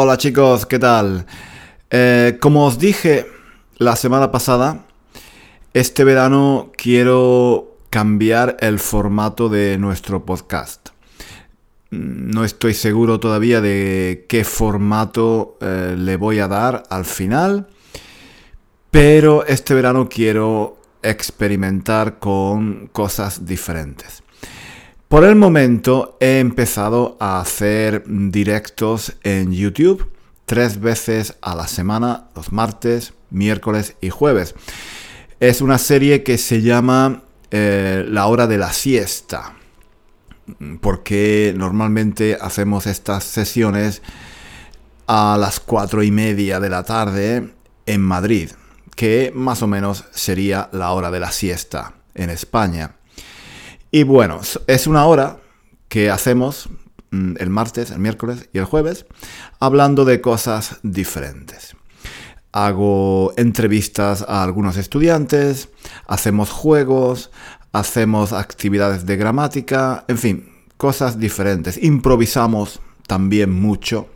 Hola chicos, ¿qué tal? Eh, como os dije la semana pasada, este verano quiero cambiar el formato de nuestro podcast. No estoy seguro todavía de qué formato eh, le voy a dar al final, pero este verano quiero experimentar con cosas diferentes. Por el momento he empezado a hacer directos en YouTube tres veces a la semana, los martes, miércoles y jueves. Es una serie que se llama eh, La hora de la siesta, porque normalmente hacemos estas sesiones a las cuatro y media de la tarde en Madrid, que más o menos sería la hora de la siesta en España. Y bueno, es una hora que hacemos mm, el martes, el miércoles y el jueves, hablando de cosas diferentes. Hago entrevistas a algunos estudiantes, hacemos juegos, hacemos actividades de gramática, en fin, cosas diferentes. Improvisamos también mucho.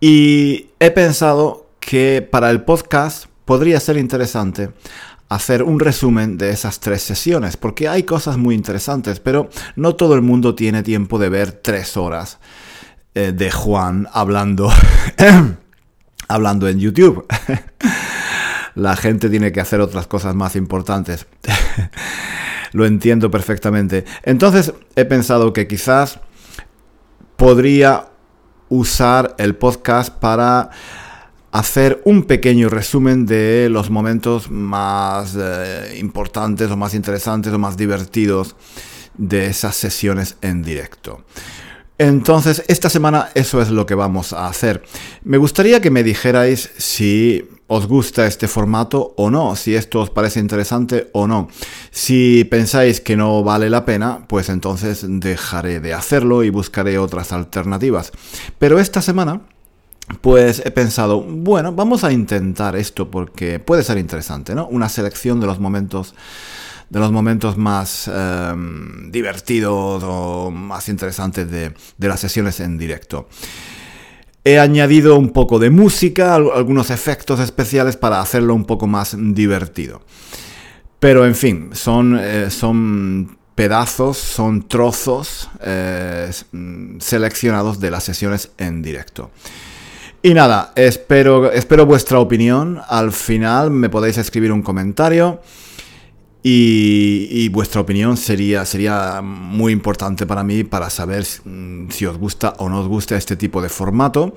Y he pensado que para el podcast podría ser interesante hacer un resumen de esas tres sesiones, porque hay cosas muy interesantes, pero no todo el mundo tiene tiempo de ver tres horas eh, de Juan hablando, hablando en YouTube. La gente tiene que hacer otras cosas más importantes. Lo entiendo perfectamente. Entonces he pensado que quizás podría usar el podcast para hacer un pequeño resumen de los momentos más eh, importantes o más interesantes o más divertidos de esas sesiones en directo. Entonces, esta semana eso es lo que vamos a hacer. Me gustaría que me dijerais si os gusta este formato o no, si esto os parece interesante o no. Si pensáis que no vale la pena, pues entonces dejaré de hacerlo y buscaré otras alternativas. Pero esta semana pues he pensado, bueno, vamos a intentar esto porque puede ser interesante, ¿no? Una selección de los momentos de los momentos más em, divertidos o más interesantes de, de, las sesiones en directo. He añadido un poco de música, algunos efectos especiales para hacerlo un poco más divertido. Pero en fin, son, eh, son pedazos, son trozos eh, seleccionados de las sesiones en directo. Y nada, espero, espero vuestra opinión. Al final me podéis escribir un comentario. Y, vuestra opinión sería, sería muy importante para mí para saber si os gusta o no os gusta este tipo de formato.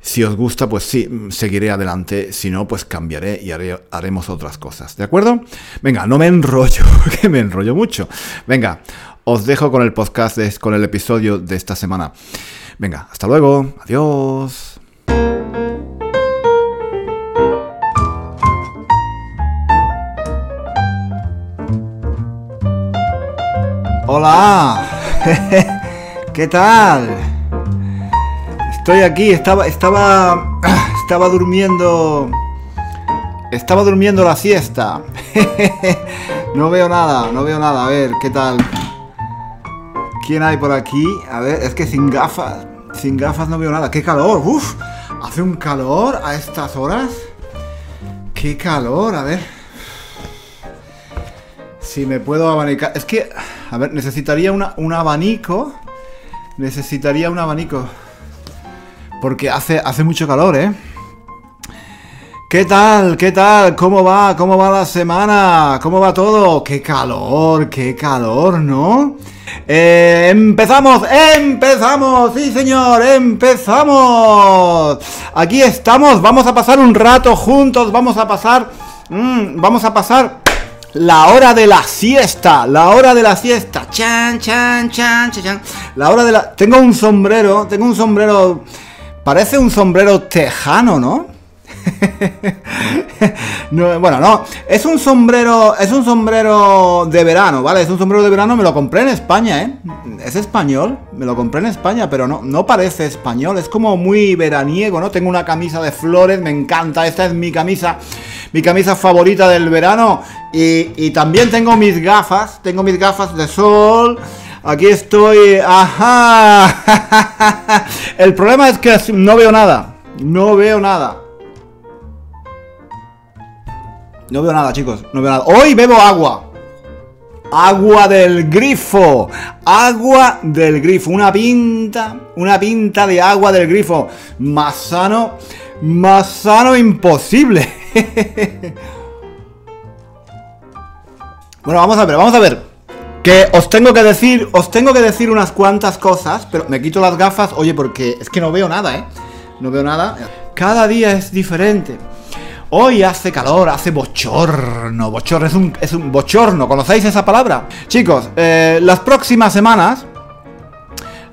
Si os gusta, pues sí, seguiré adelante. Si no, pues cambiaré y haremos otras cosas. ¿De acuerdo? Venga, no me enrollo, que me enrollo mucho. Venga, os dejo con el podcast, con el episodio de esta semana. Venga, hasta luego. Adiós. Hola, ¿qué tal? Estoy aquí, estaba, estaba, estaba durmiendo, estaba durmiendo la siesta. No veo nada, no veo nada. A ver, ¿qué tal? ¿Quién hay por aquí? A ver, es que sin gafas, sin gafas no veo nada. ¡Qué calor! ¡Uf! Hace un calor a estas horas. ¡Qué calor! A ver. Si me puedo abanicar. Es que a ver, necesitaría un abanico. Necesitaría un abanico. Porque hace, hace mucho calor, ¿eh? ¿Qué tal? ¿Qué tal? ¿Cómo va? ¿Cómo va la semana? ¿Cómo va todo? ¡Qué calor! ¡Qué calor! ¿No? Eh, empezamos, empezamos, sí señor, empezamos. Aquí estamos, vamos a pasar un rato juntos, vamos a pasar, mm, vamos a pasar la hora de la siesta, la hora de la siesta. Chan, chan, chan, chan, chan. La hora de la... Tengo un sombrero, tengo un sombrero... Parece un sombrero tejano, ¿no? no, bueno, no, es un sombrero, es un sombrero de verano, ¿vale? Es un sombrero de verano, me lo compré en España, ¿eh? Es español, me lo compré en España, pero no, no parece español, es como muy veraniego, ¿no? Tengo una camisa de flores, me encanta, esta es mi camisa, mi camisa favorita del verano y, también tengo mis gafas, tengo mis gafas de sol Aquí estoy. Ajá. El problema es que no veo nada. No veo nada. No veo nada, chicos. No veo nada. Hoy bebo agua. Agua del grifo. Agua del grifo. Una pinta. Una pinta de agua del grifo. Más sano. Más sano imposible. bueno, vamos a ver, vamos a ver. Que os tengo que decir, os tengo que decir unas cuantas cosas, pero me quito las gafas, oye, porque es que no veo nada, ¿eh? No veo nada. Cada día es diferente. Hoy hace calor, hace bochorno. Bochorno es un, es un bochorno. ¿Conocéis esa palabra? Chicos, eh, las próximas semanas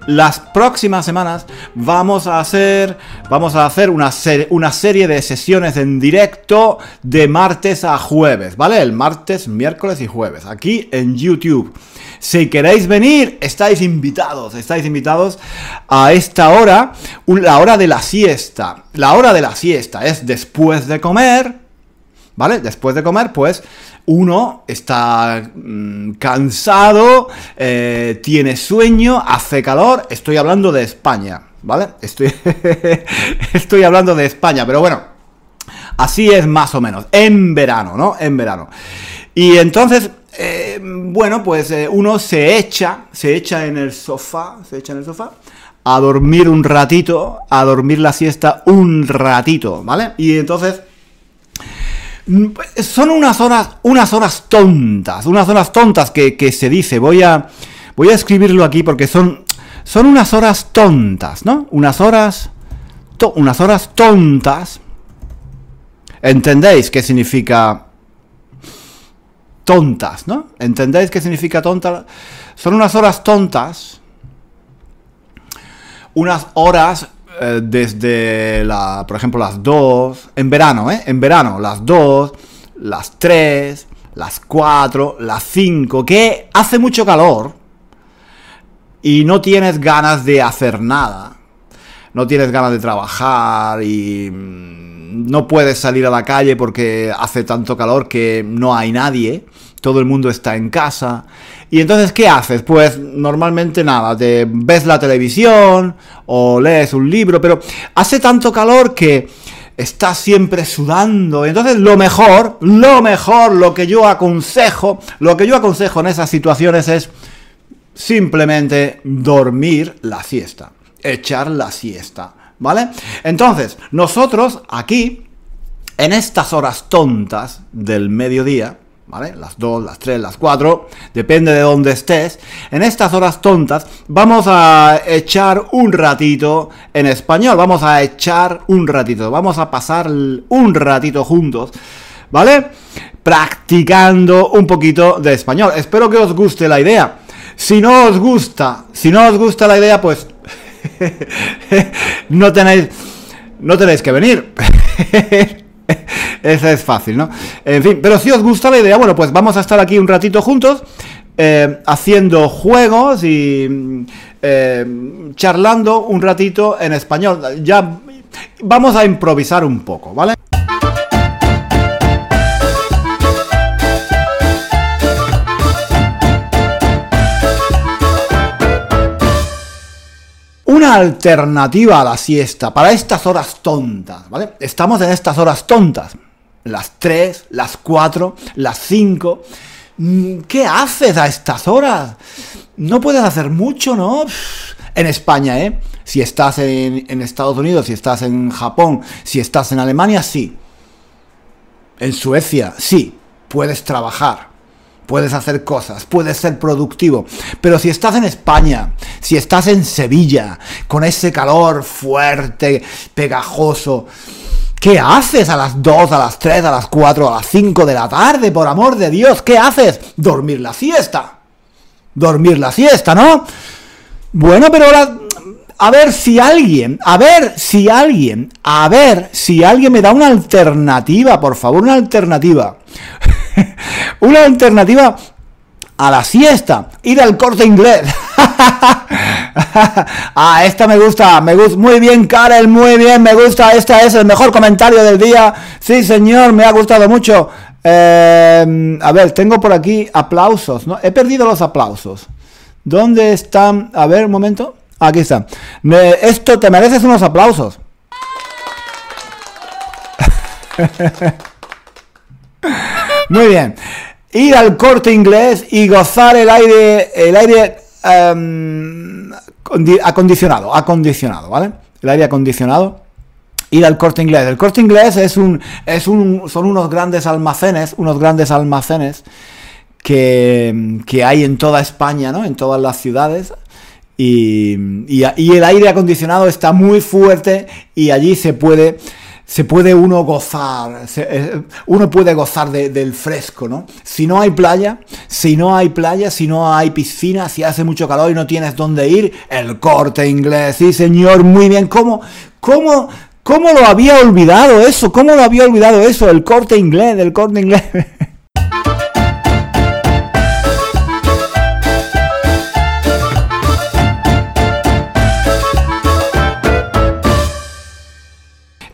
las próximas semanas vamos a hacer, vamos a hacer una, una serie de sesiones en directo de martes a jueves, ¿vale? El martes, miércoles y jueves, aquí en YouTube. Si queréis venir, estáis invitados, estáis invitados a esta hora, la hora de la siesta. La hora de la siesta es después de comer, ¿vale? Después de comer, pues uno está mm, cansado, eh, tiene sueño, hace calor, estoy hablando de España, ¿vale? Estoy, hablando de España, pero bueno, así es más o menos, en verano, ¿no? En verano. Y entonces, eh, bueno, pues eh, uno se echa, se echa en el sofá, se echa en el sofá a dormir un ratito, a dormir la siesta un ratito, ¿vale? Y entonces son unas horas, unas horas tontas, unas horas tontas que, se dice. Voy a, voy a escribirlo aquí porque son, son unas horas tontas, ¿no? Unas horas, unas horas tontas. ¿Entendéis qué significa tontas, ¿no? ¿Entendéis qué significa tonta? Son unas horas tontas, unas horas eh, desde, la, por ejemplo, las 2, en verano, ¿eh? En verano, las 2, las 3, las 4, las 5, que hace mucho calor y no tienes ganas de hacer nada, no tienes ganas de trabajar y mm, no puedes salir a la calle porque hace tanto calor que no hay nadie, todo el mundo está en casa y entonces, ¿qué haces? Pues normalmente nada, te ves la televisión o lees un libro, pero hace tanto calor que estás siempre sudando. Entonces, lo mejor, lo mejor, lo que yo aconsejo, lo que yo aconsejo en esas situaciones es simplemente dormir la siesta, echar la siesta, ¿vale? Entonces, nosotros aquí, en estas horas tontas del mediodía, ¿vale? Las 2, las 3, las 4, depende de dónde estés. En estas horas tontas vamos a echar un ratito en español, vamos a echar un ratito, vamos a pasar un ratito juntos, ¿vale? Practicando un poquito de español. Espero que os guste la idea. Si no os gusta, si no os gusta la idea, pues no tenéis no tenéis que venir. Esa es fácil, ¿no? En fin, pero si os gusta la idea, bueno, pues vamos a estar aquí un ratito juntos. Eh, haciendo juegos y eh, charlando un ratito en español. Ya vamos a improvisar un poco, ¿vale? Una alternativa a la siesta para estas horas tontas, ¿vale? Estamos en estas horas tontas, las 3, las 4, las 5. Mm, ¿Qué haces a estas horas? No puedes hacer mucho, ¿no? En España, ¿eh? Si estás en, en Estados Unidos, si estás en Japón, si estás en Alemania, sí. En Suecia, sí. Puedes trabajar puedes hacer cosas, puedes ser productivo. Pero si estás en España, si estás en Sevilla, con ese calor fuerte, pegajoso, ¿qué haces a las 2, a las 3, a las 4, a las 5 de la tarde? Por amor de Dios, ¿qué haces? Dormir la siesta. Dormir la siesta, ¿no? Bueno, pero ahora... A ver si alguien, a ver si alguien, a ver si alguien me da una alternativa, por favor, una alternativa. Una alternativa a la siesta, ir al corte inglés. ah, esta me gusta, me gusta, muy bien, Karel, muy bien, me gusta, este es el mejor comentario del día. Sí, señor, me ha gustado mucho. Em, a ver, tengo por aquí aplausos, ¿no? He perdido los aplausos. ¿Dónde están? A ver, un momento. Aquí está. Esto te mereces unos aplausos. Muy bien. Ir al corte inglés y gozar el aire, el aire em, acondicionado, acondicionado, ¿vale? El aire acondicionado. Ir al corte inglés. El corte inglés es un, es un, son unos grandes almacenes, unos grandes almacenes que, que hay en toda España, ¿no? En todas las ciudades. Y, y, y, el aire acondicionado está muy fuerte y allí se puede se puede uno gozar, eh, uno puede gozar del fresco, ¿no? Si no hay playa, si no hay playa, si no hay piscina, si hace mucho calor y no tienes dónde ir, el corte inglés, sí señor, muy bien, ¿cómo, cómo, cómo lo había olvidado eso? ¿Cómo lo había olvidado eso? El corte inglés, el corte inglés.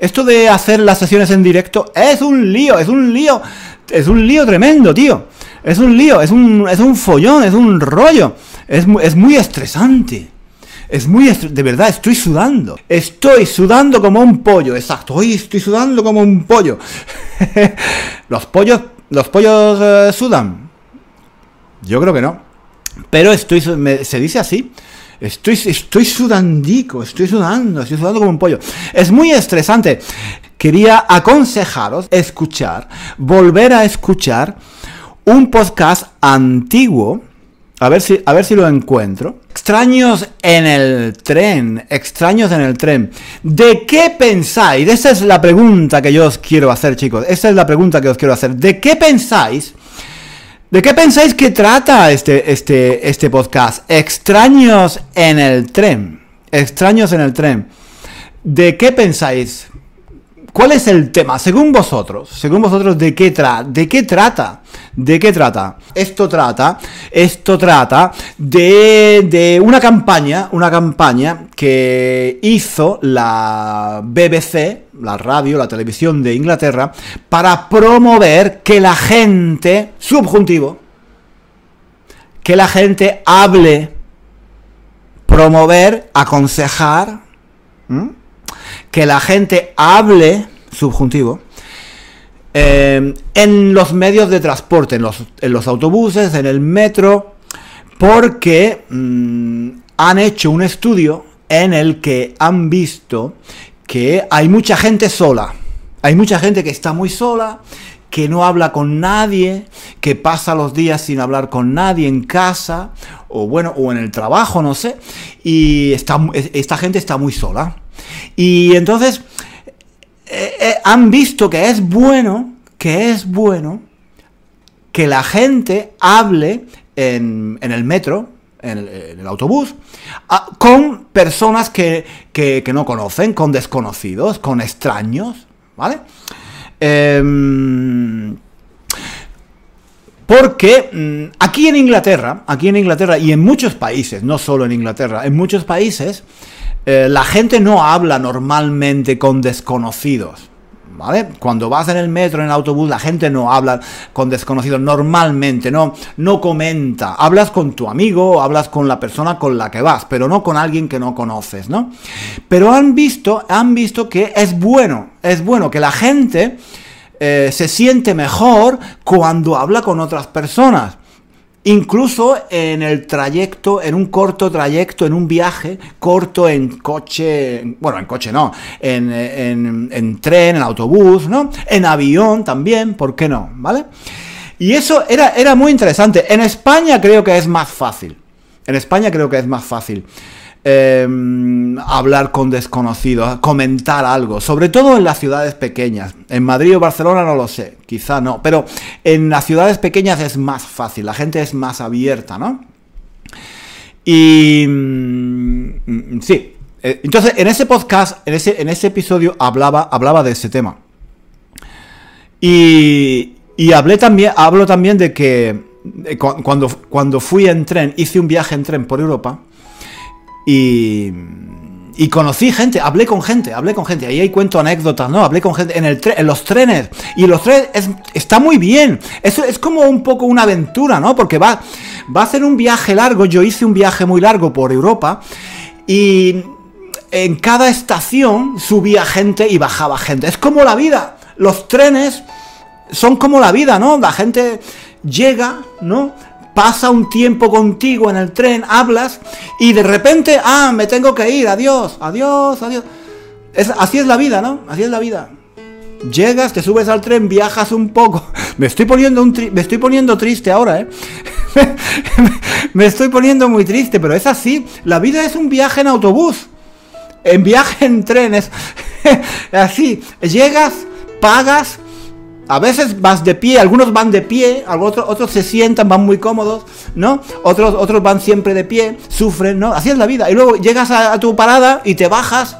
Esto de hacer las sesiones en directo es un lío, es un lío, es un lío tremendo, tío. Es un lío, es un, es un follón, es un rollo. Es, es muy estresante. Es muy de verdad, estoy sudando. Estoy sudando como un pollo, exacto. Hoy estoy sudando como un pollo. los pollos, los pollos eh, sudan. Yo creo que no. Pero estoy, se dice así. Estoy, estoy sudandico, estoy sudando, estoy sudando como un pollo. Es muy estresante. Quería aconsejaros escuchar, volver a escuchar un podcast antiguo. A ver si, a ver si lo encuentro. Extraños en el tren, extraños en el tren. ¿De qué pensáis? Esa es la pregunta que yo os quiero hacer, chicos. Esa es la pregunta que os quiero hacer. ¿De qué pensáis? ¿De qué pensáis que trata este, este, este podcast? Extraños en el tren. Extraños en el tren. ¿De qué pensáis? ¿Cuál es el tema? Según vosotros, según vosotros, ¿de qué, tra ¿de qué trata? ¿De qué trata? Esto trata, esto trata de, de una campaña, una campaña que hizo la BBC, la radio, la televisión de Inglaterra, para promover que la gente, subjuntivo, que la gente hable, promover, aconsejar, que la gente hable, subjuntivo, eh, en los medios de transporte, en los, autobuses, en el metro, porque mm, han hecho un estudio en el que han visto que hay mucha gente sola. Hay mucha gente que está muy sola, que no habla con nadie, que pasa los días sin hablar con nadie en casa, o bueno, o en el trabajo, no sé, y esta gente está muy sola. Y entonces eh, eh, han visto que es bueno, que es bueno que la gente hable en, el metro, en el, autobús, con personas que, no conocen, con desconocidos, con extraños, ¿vale? Em, porque mm, aquí en Inglaterra, aquí en Inglaterra y en muchos países, no solo en Inglaterra, en muchos países, eh, la gente no habla normalmente con desconocidos. ¿Vale? Cuando vas en el metro, en el autobús, la gente no habla con desconocidos normalmente, no, no comenta. Hablas con tu amigo, hablas con la persona con la que vas, pero no con alguien que no conoces, ¿no? Pero han visto, han visto que es bueno, es bueno que la gente eh, se siente mejor cuando habla con otras personas. Incluso en el trayecto, en un corto trayecto, en un viaje corto en coche, bueno, en coche no, en, en, tren, en autobús, ¿no? En avión también, ¿por qué no? ¿Vale? Y eso era, era muy interesante. En España creo que es más fácil. En España creo que es más fácil. Em, hablar con desconocidos, comentar algo, sobre todo en las ciudades pequeñas. En Madrid o Barcelona no lo sé, quizá no, pero en las ciudades pequeñas es más fácil, la gente es más abierta, ¿no? Y mm, sí, eh, entonces en ese podcast, en ese, en ese episodio hablaba, hablaba de ese tema. Y, y hablé también, hablo también de que cuando, cuando fui en tren, hice un viaje en tren por Europa, y, y conocí gente, hablé con gente, hablé con gente, ahí hay cuento anécdotas, ¿no? Hablé con gente en, el en los trenes, y los trenes está muy bien, eso es como un poco una aventura, ¿no? Porque va, va a ser un viaje largo, yo hice un viaje muy largo por Europa, y en cada estación subía gente y bajaba gente, es como la vida, los trenes son como la vida, ¿no? La gente llega, ¿no? Pasa un tiempo contigo en el tren, hablas y de repente, ah, me tengo que ir, adiós, adiós, adiós. Así es la vida, ¿no? Así es la vida. Llegas, te subes al tren, viajas un poco. Me estoy poniendo, un me estoy poniendo triste ahora, ¿eh? me estoy poniendo muy triste, pero es así. La vida es un viaje en autobús. En viaje en trenes. así. Llegas, pagas, a veces vas de pie, algunos van de pie, otros, otros se sientan, van muy cómodos, ¿no? Otros, otros van siempre de pie, sufren, ¿no? Así es la vida. Y luego llegas a, tu parada y te bajas,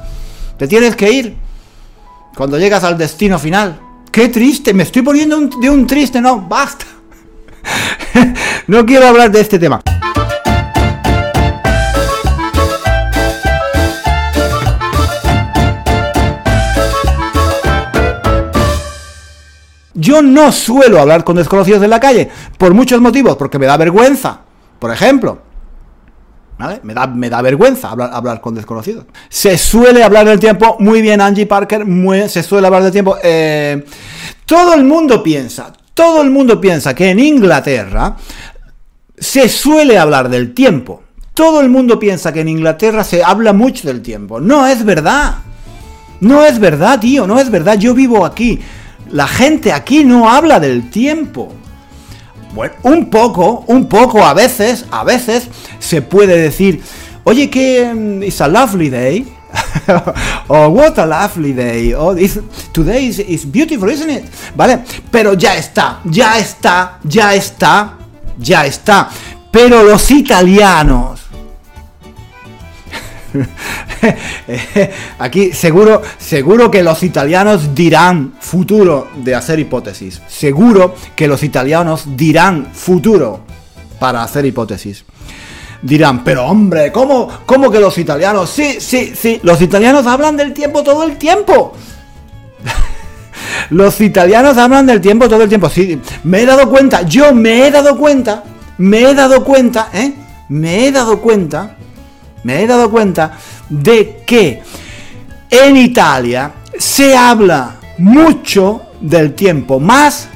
te tienes que ir. Cuando llegas al destino final. Qué triste, me estoy poniendo de un triste, no, basta. no quiero hablar de este tema. Yo no suelo hablar con desconocidos en la calle, por muchos motivos, porque me da vergüenza, por ejemplo. ¿Vale? Me da, me da vergüenza hablar, hablar, con desconocidos. Se suele hablar del tiempo, muy bien Angie Parker, se suele hablar del tiempo. Eh, todo el mundo piensa, todo el mundo piensa que en Inglaterra se suele hablar del tiempo. Todo el mundo piensa que en Inglaterra se habla mucho del tiempo. No es verdad. No es verdad, tío, no es verdad. Yo vivo aquí. La gente aquí no habla del tiempo. Bueno, un poco, un poco, a veces, a veces se puede decir, oye, que mm, it's a lovely day. o what a lovely day. O today is, beautiful, isn't it? ¿Vale? Pero ya está, ya está, ya está, ya está. Pero los italianos Aquí seguro, seguro que los italianos dirán futuro de hacer hipótesis. Seguro que los italianos dirán futuro para hacer hipótesis. Dirán, pero hombre, ¿cómo, cómo que los italianos? Sí, sí, sí, los italianos hablan del tiempo todo el tiempo. los italianos hablan del tiempo todo el tiempo. Sí, me he dado cuenta, yo me he dado cuenta, me he dado cuenta, ¿eh? Me he dado cuenta me he dado cuenta de que en Italia se habla mucho del tiempo, más,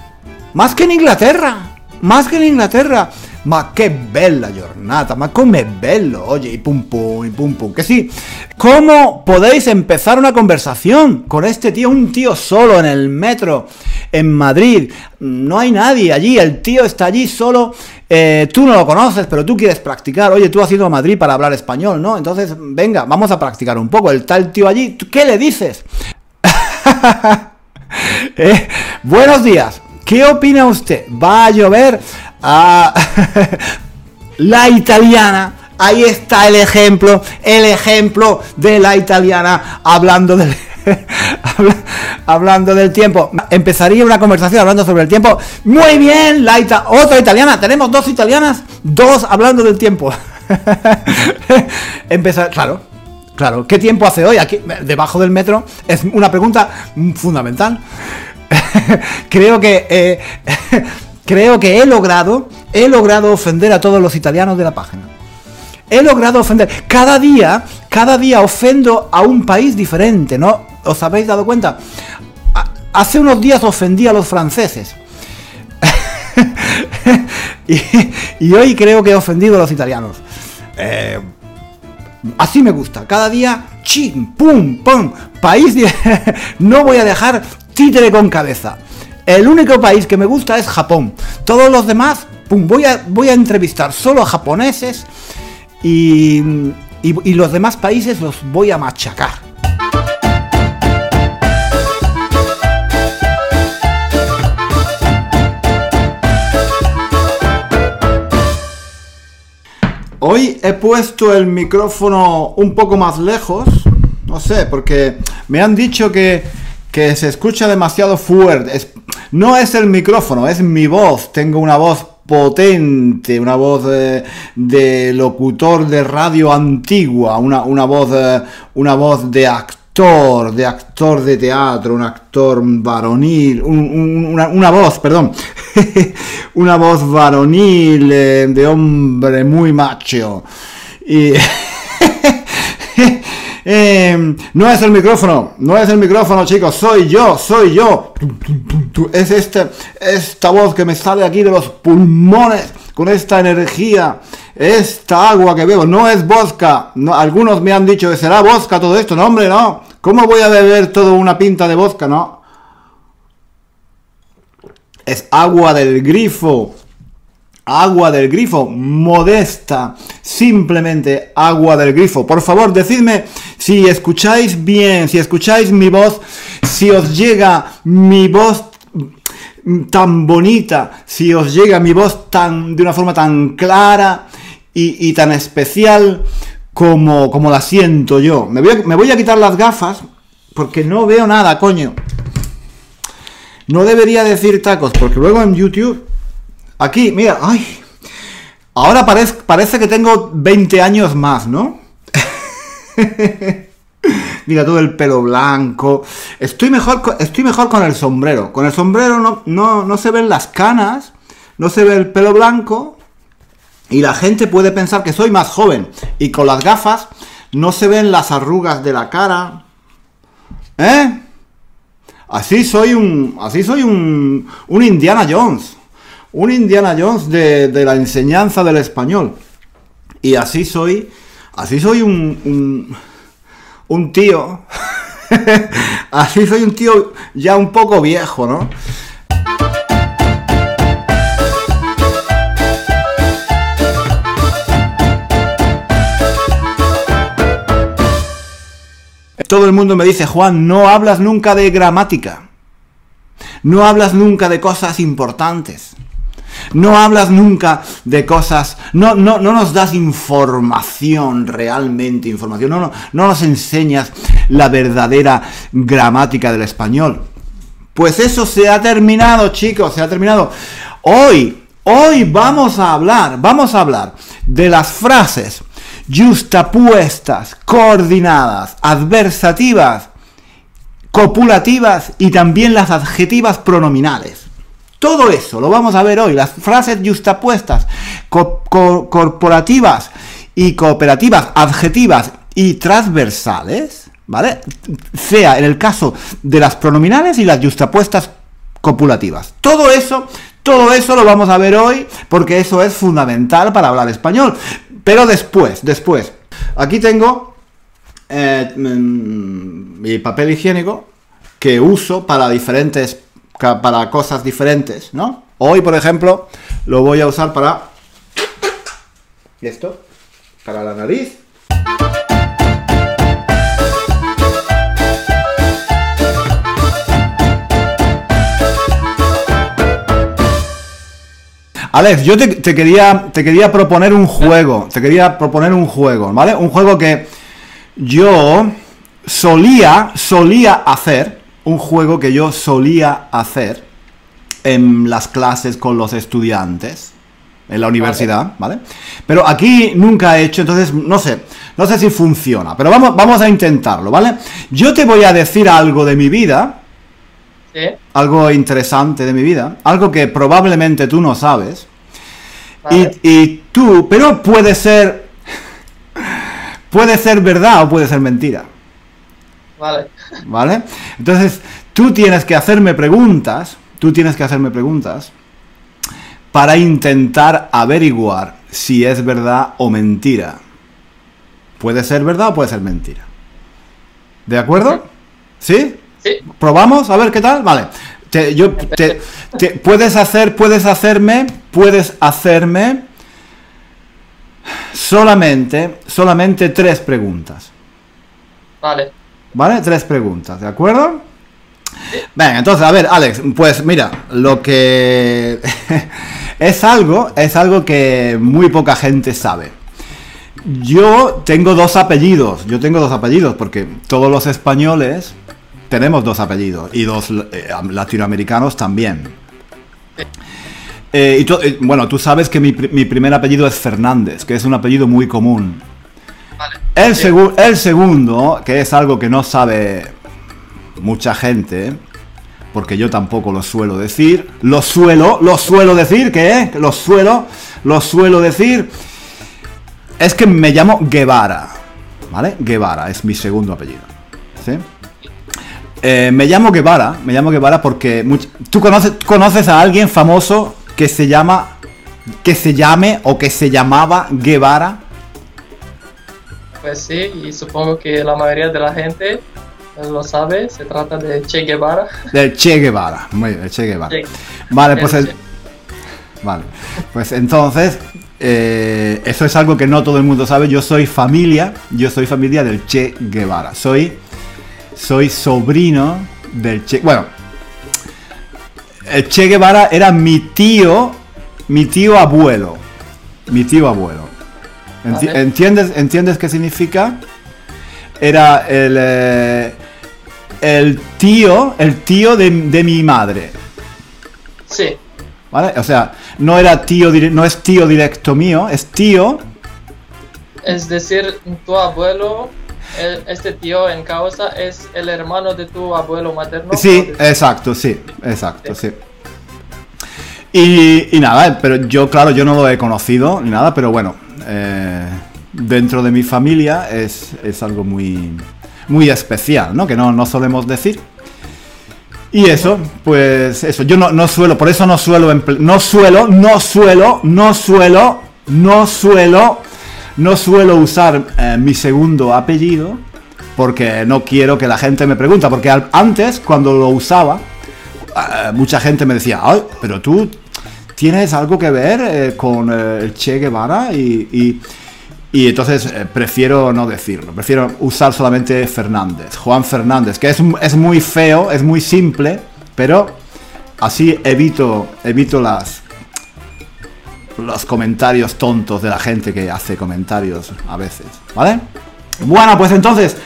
más que en Inglaterra, más que en Inglaterra. Ma che bella giornata, ma come bello, oye, y pum pum, y pum pum, que sí. ¿Cómo podéis empezar una conversación con este tío, un tío solo en el metro, en Madrid? No hay nadie allí, el tío está allí solo, eh, tú no lo conoces, pero tú quieres practicar, oye, tú has ido a Madrid para hablar español, ¿no? Entonces, venga, vamos a practicar un poco. El tal tío allí, ¿qué le dices? Eh, buenos días, ¿qué opina usted? ¿Va a llover? A la italiana. Ahí está el ejemplo, el ejemplo de la italiana hablando del, hablando del tiempo. Empezaría una conversación hablando sobre el tiempo. Muy bien, otra italiana. Tenemos dos italianas, dos hablando del tiempo. Empezar, claro, claro. ¿Qué tiempo hace hoy aquí debajo del metro? Es una pregunta fundamental. Creo que eh, creo que he logrado he logrado ofender a todos los italianos de la página. He logrado ofender. Cada día, cada día ofendo a un país diferente, ¿no? ¿Os habéis dado cuenta? Hace unos días ofendí a los franceses. y, hoy creo que he ofendido a los italianos. Eh, así me gusta. Cada día, ching, pum, pum. País. no voy a dejar títere con cabeza. El único país que me gusta es Japón. Todos los demás, voy a, voy a entrevistar solo a japoneses y, los demás países los voy a machacar. Hoy he puesto el micrófono un poco más lejos, no sé, porque me han dicho que, que se escucha demasiado fuerte. No es el micrófono, es mi voz. Tengo una voz potente, una voz eh, de locutor de radio antigua, una, una voz, eh, una voz de actor, de actor de teatro, un actor varonil, una, voz, perdón, una voz varonil eh, de hombre muy macho. Y Eh, no es el micrófono, no es el micrófono, chicos, soy yo, soy yo. Es este, esta voz que me sale aquí de los pulmones con esta energía, esta agua que bebo. No es vodka. No, algunos me han dicho que será vodka todo esto. No, hombre, no. ¿Cómo voy a beber toda una pinta de vodka? No. Es agua del grifo agua del grifo, modesta, simplemente agua del grifo. Por favor, decidme si escucháis bien, si escucháis mi voz, si os llega mi voz tan bonita, si os llega mi voz tan de una forma tan clara y, tan especial como, como la siento yo. Me voy, a, quitar las gafas porque no veo nada, coño. No debería decir tacos porque luego en YouTube Aquí, mira, ay. Ahora parece que tengo 20 años más, ¿no? mira todo el pelo blanco. Estoy mejor, estoy mejor con el sombrero. Con el sombrero no, no, no se ven las canas, no se ve el pelo blanco. Y la gente puede pensar que soy más joven. Y con las gafas no se ven las arrugas de la cara. ¿Eh? Así soy un. Así soy un. Un Indiana Jones un Indiana Jones de, la enseñanza del español. Y así soy, así soy un, un, un tío, así soy un tío ya un poco viejo, ¿no? Todo el mundo me dice, Juan, no hablas nunca de gramática. No hablas nunca de cosas importantes. No hablas nunca de cosas, no, no, no nos das información, realmente información, no, no, no nos enseñas la verdadera gramática del español. Pues eso se ha terminado, chicos, se ha terminado. Hoy, hoy vamos a hablar, vamos a hablar de las frases justapuestas, coordinadas, adversativas, copulativas y también las adjetivas pronominales. Todo eso lo vamos a ver hoy, las frases justapuestas, corporativas y cooperativas, adjetivas y transversales, ¿vale? Sea en el caso de las pronominales y las justapuestas copulativas. Todo eso, todo eso lo vamos a ver hoy porque eso es fundamental para hablar español. Pero después, después. Aquí tengo eh, mm, mi papel higiénico que uso para diferentes para cosas diferentes, ¿no? Hoy, por ejemplo, lo voy a usar para... esto? Para la nariz. Alex, yo te, quería, te quería proponer un juego. Te quería proponer un juego, ¿vale? Un juego que yo solía, solía hacer un juego que yo solía hacer en las clases con los estudiantes en la universidad, ¿vale? Pero aquí nunca he hecho, entonces no sé, no sé si funciona, pero vamos, vamos a intentarlo, ¿vale? Yo te voy a decir algo de mi vida, algo interesante de mi vida, algo que probablemente tú no sabes, y, y tú, pero puede ser, puede ser verdad o puede ser mentira. Vale. ¿Vale? Entonces, tú tienes que hacerme preguntas, tú tienes que hacerme preguntas para intentar averiguar si es verdad o mentira. Puede ser verdad o puede ser mentira. ¿De acuerdo? ¿Sí? Sí. ¿Probamos? A ver qué tal. Vale. yo, te, puedes hacer, puedes hacerme, puedes hacerme solamente, solamente tres preguntas. Vale. ¿Vale? Tres preguntas, ¿de acuerdo? Venga, entonces, a ver, Alex, pues mira, lo que es algo, es algo que muy poca gente sabe. Yo tengo dos apellidos, yo tengo dos apellidos, porque todos los españoles tenemos dos apellidos y dos eh, latinoamericanos también. Eh, y eh, bueno, tú sabes que mi, mi primer apellido es Fernández, que es un apellido muy común. El, Sí. segu- el segundo, que es algo que no sabe mucha gente, porque yo tampoco lo suelo decir, lo suelo, lo suelo decir, ¿qué? Lo suelo, lo suelo decir, es que me llamo Guevara, ¿vale? Guevara es mi segundo apellido, ¿sí? Eh, me llamo Guevara, me llamo Guevara porque much- tú conoces, conoces a alguien famoso que se llama, que se llame o que se llamaba Guevara. Pues sí, y supongo que la mayoría de la gente eh, lo sabe, se trata de Che Guevara. Del Che Guevara. Muy bien, Che Guevara. Che. Vale, pues el-. Vale. Pues entonces, eh, eso es algo que no todo el mundo sabe. Yo soy familia, yo soy familia del Che Guevara. Soy, soy sobrino del Che. Bueno, el Che Guevara era mi tío, mi tío abuelo. Mi tío abuelo. Enti-. ¿Entiendes, ¿Entiendes qué significa? Era el, eh, el tío, el tío de, de mi madre. Sí, ¿Vale? O sea, no era tío, no es tío directo mío, es tío. es decir, tu abuelo, el- este tío en causa, es el hermano de tu abuelo materno. Sí, ¿o de- exacto, sí, exacto, sí. Y, y nada, pero yo, claro, yo no lo he conocido ni nada, pero bueno, eh, dentro de mi familia es, es algo muy, muy especial, ¿no? Que no, no solemos decir. Y eso, pues eso, yo no, no suelo, por eso no suelo, no suelo, no suelo, no suelo, no suelo, no suelo usar eh, mi segundo apellido, porque no quiero que la gente me pregunte, porque antes, cuando lo usaba, eh, mucha gente me decía, ay, pero tú tienes algo que ver eh, con eh, el Che Guevara y, y- y entonces eh, prefiero no decirlo, prefiero usar solamente Fernández, Juan Fernández, que es, es muy feo, es muy simple, pero así evito, evito las, los comentarios tontos de la gente que hace comentarios a veces, ¿vale? Bueno, pues entonces,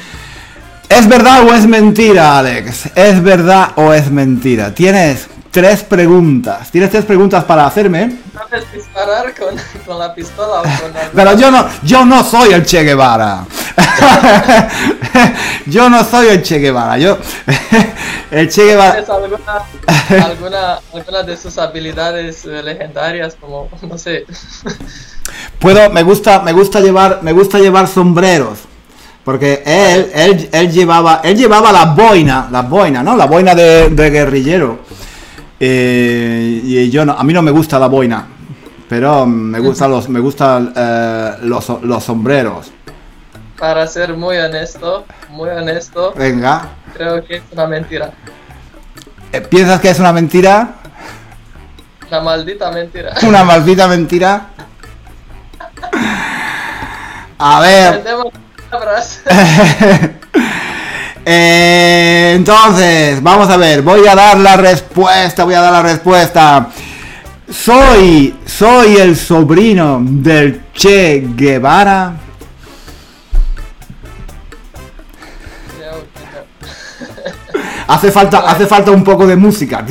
¿es verdad o es mentira, Alex? ¿Es verdad o es mentira? Tienes tres preguntas, tienes tres preguntas para hacerme. ¿Sabes disparar con, con la pistola o con la... Pero yo no, yo no soy el Che Guevara. yo no soy el Che Guevara. Yo, el Che Guevara. ¿Tienes alguna, alguna, alguna de sus habilidades eh, legendarias como, no sé, Puedo, me gusta, me gusta llevar, me gusta llevar sombreros. Porque él, él, él llevaba, él llevaba la boina, la boina, ¿no? La boina de, de guerrillero. Eh, y yo no, a mí no me gusta la boina, pero me gustan los, me gustan eh, los, los sombreros. para ser muy honesto, muy honesto, Venga. creo que es una mentira. Eh, ¿Piensas que es una mentira? Una maldita mentira. Una maldita mentira. A ver. Eh, entonces, vamos a ver. Voy a dar la respuesta. Voy a dar la respuesta. Soy, soy el sobrino del Che Guevara. Hace falta, hace falta un poco de música.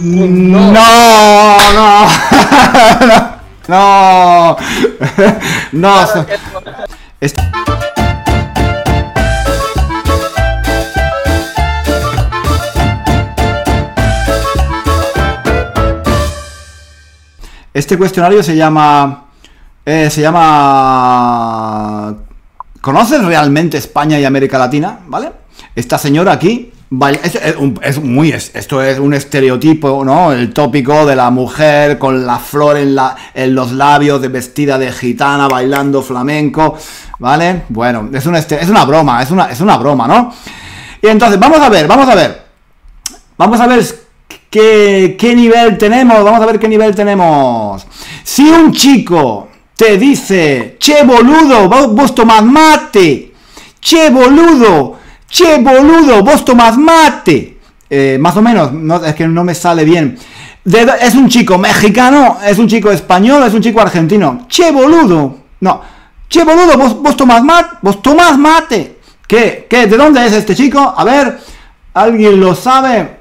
No, no, no, no. No. Es- Este cuestionario se llama. eh, se llama. ¿Conoces realmente España y América Latina? ¿Vale? Esta señora aquí. Es, muy. es- esto es un estereotipo, ¿no? El tópico de la mujer con la flor en, la, en los labios, de vestida de gitana, bailando flamenco. ¿Vale? Bueno, es, un este- es una broma, es una, es una broma, ¿no? Y entonces, vamos a ver, vamos a ver. Vamos a ver qué, qué nivel tenemos. Vamos a ver qué nivel tenemos. Si un chico te dice, che boludo, vos tomás mate. Che boludo, che boludo, vos tomás mate. Eh, más o menos, no, es que no me sale bien. Es un chico mexicano, es un chico español, es un chico argentino. Che boludo. No. Che boludo, vos, tomás mate. Vos mate. ¿Qué? ¿Qué? ¿De dónde es este chico? A ver, ¿alguien lo sabe?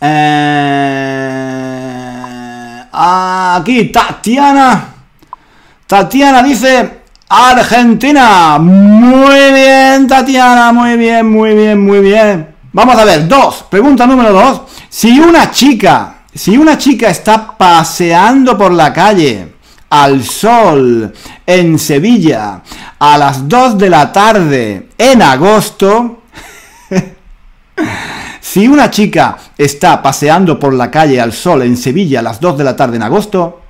Eh, aquí, Tatiana. Tatiana dice Argentina. Muy bien, Tatiana. Muy bien, muy bien, muy bien. Vamos a ver, dos. Pregunta número dos. Si una chica, si una chica está paseando por la calle al sol en Sevilla a las 2 de la tarde en agosto, si una chica está paseando por la calle al sol en Sevilla a las 2 de la tarde en agosto,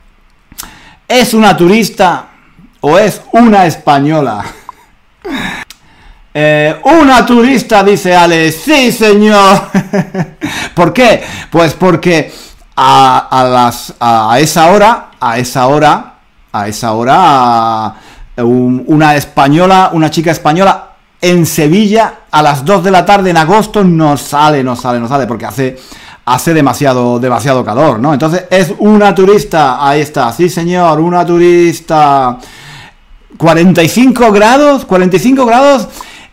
¿es una turista o es una española? Eh, una turista, dice Ale. Sí, señor. ¿Por qué? Pues porque a, las, a esa hora, a esa hora, a esa hora, una española, una chica española en Sevilla a las 2 de la tarde en agosto no sale, no sale, no sale, porque hace, hace demasiado, demasiado calor, ¿no? Entonces es una turista, ahí está, sí señor, una turista. 45 grados, 45 grados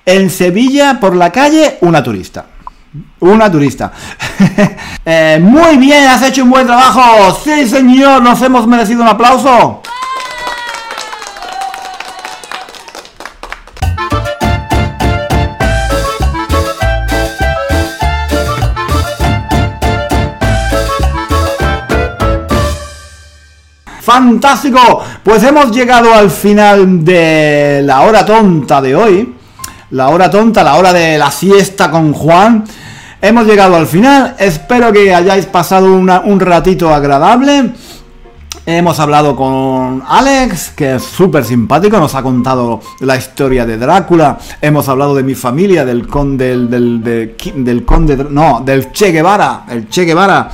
en Sevilla por la calle, una turista. Una turista. Eh, muy bien, has hecho un buen trabajo. Sí, señor, nos hemos merecido un aplauso. Fantástico. Pues hemos llegado al final de la hora tonta de hoy. La hora tonta, la hora de la siesta con Juan. Hemos llegado al final. Espero que hayáis pasado un ratito agradable. Hemos hablado con Alex, que es súper simpático, nos ha contado la historia de Drácula. Hemos hablado de mi familia, del conde, del, del conde, no, del Che Guevara, el Che Guevara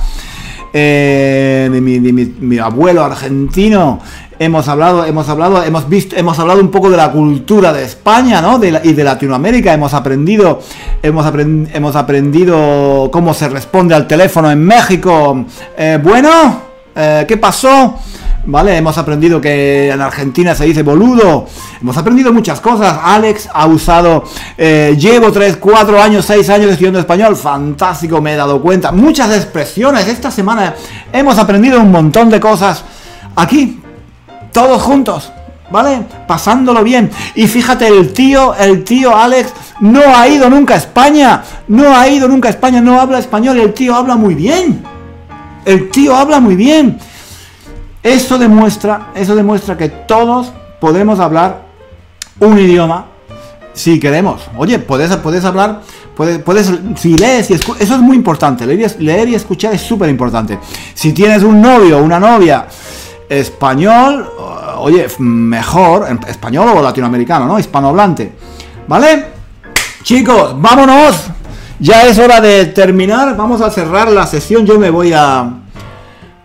eh, de, mi, abuelo argentino. Hemos hablado, hemos hablado, hemos visto, hemos hablado un poco de la cultura de España, ¿no? y de Latinoamérica. Hemos aprendido, hemos, hemos aprendido cómo se responde al teléfono en México. Eh, bueno, eh, ¿qué pasó? ¿Vale? Hemos aprendido que en Argentina se dice boludo. Hemos aprendido muchas cosas. Alex ha usado, eh, llevo 3, 4 años, 6 años estudiando español. Fantástico, me he dado cuenta. Muchas expresiones. Esta semana hemos aprendido un montón de cosas. Aquí, todos juntos. ¿Vale? Pasándolo bien. Y fíjate, el tío, el tío Alex no ha ido nunca a España. No ha ido nunca a España, no habla español. El tío habla muy bien. El tío habla muy bien. Eso demuestra, eso demuestra que todos podemos hablar un idioma si queremos. Oye, puedes, puedes hablar, puedes, puedes, si lees y escuchas, eso es muy importante, leer y, leer y escuchar es súper importante. Si tienes un novio o una novia español, oye, mejor, español o latinoamericano, ¿no? Hispanohablante, ¿vale? Chicos, vámonos. Ya es hora de terminar, vamos a cerrar la sesión, yo me voy a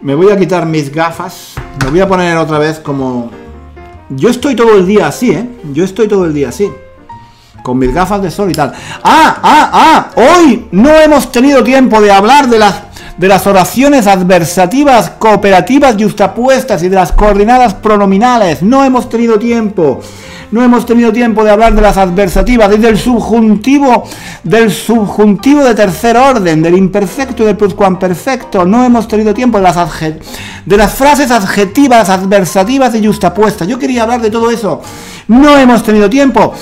me voy a quitar mis gafas. Me voy a poner otra vez como... Yo estoy todo el día así, ¿eh? Yo estoy todo el día así. Con mis gafas de sol y tal. ¡Ah! ¡Ah! ¡Ah! Hoy no hemos tenido tiempo de hablar de las, de las oraciones adversativas, cooperativas justapuestas y de las coordinadas pronominales. No hemos tenido tiempo no hemos tenido tiempo de hablar de las adversativas, desde el subjuntivo, del subjuntivo de tercer orden, del imperfecto y del pluscuamperfecto, no hemos tenido tiempo de las, de las frases adjetivas, adversativas y justapuestas. Yo quería hablar de todo eso, no hemos tenido tiempo.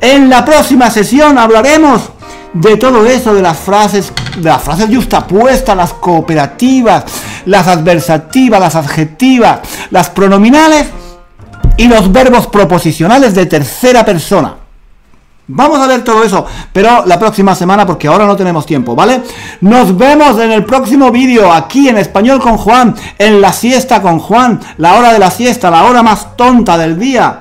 En la próxima sesión hablaremos de todo eso, de las frases, de las frases justapuestas, las cooperativas, las adversativas, las adjetivas, las pronominales y los verbos proposicionales de tercera persona. Vamos a ver todo eso, pero la próxima semana porque ahora no tenemos tiempo, ¿vale? Nos vemos en el próximo vídeo aquí en Español con Juan, en la siesta con Juan, la hora de la siesta, la hora más tonta del día.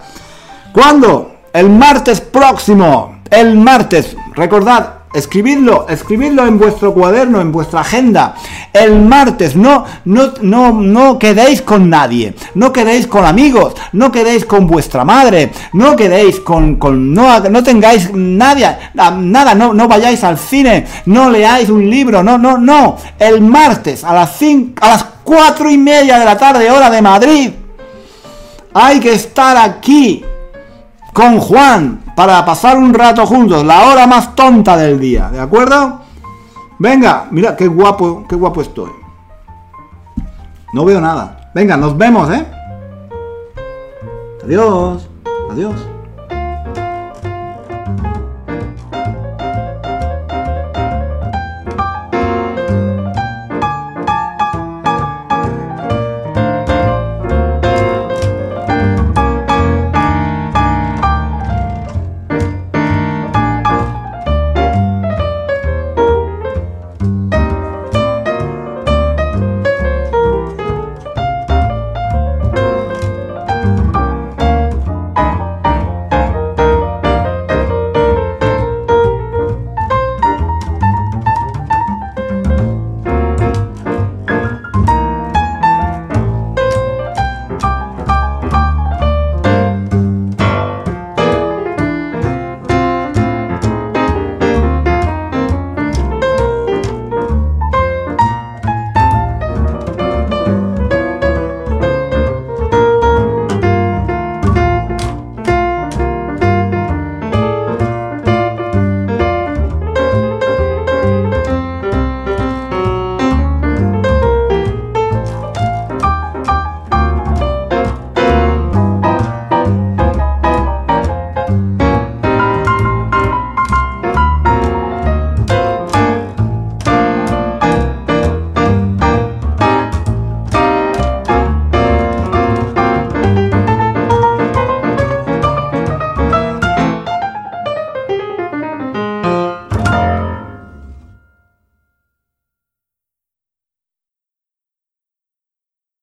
¿Cuándo? El martes próximo, el martes, recordad, Escribidlo, escribidlo en vuestro cuaderno, en vuestra agenda. El martes, no, no, no, no quedéis con nadie, no quedéis con amigos, no quedéis con vuestra madre, no quedéis con, no, no tengáis nadie, nada, no, no vayáis al cine, no leáis un libro, no, no, no. El martes a las cinco, a las cuatro y media de la tarde, hora de Madrid, hay que estar aquí con Juan para pasar un rato juntos, la hora más tonta del día, ¿de acuerdo? Venga, mira qué guapo, qué guapo estoy. No veo nada. Venga, nos vemos, ¿eh? Adiós. Adiós.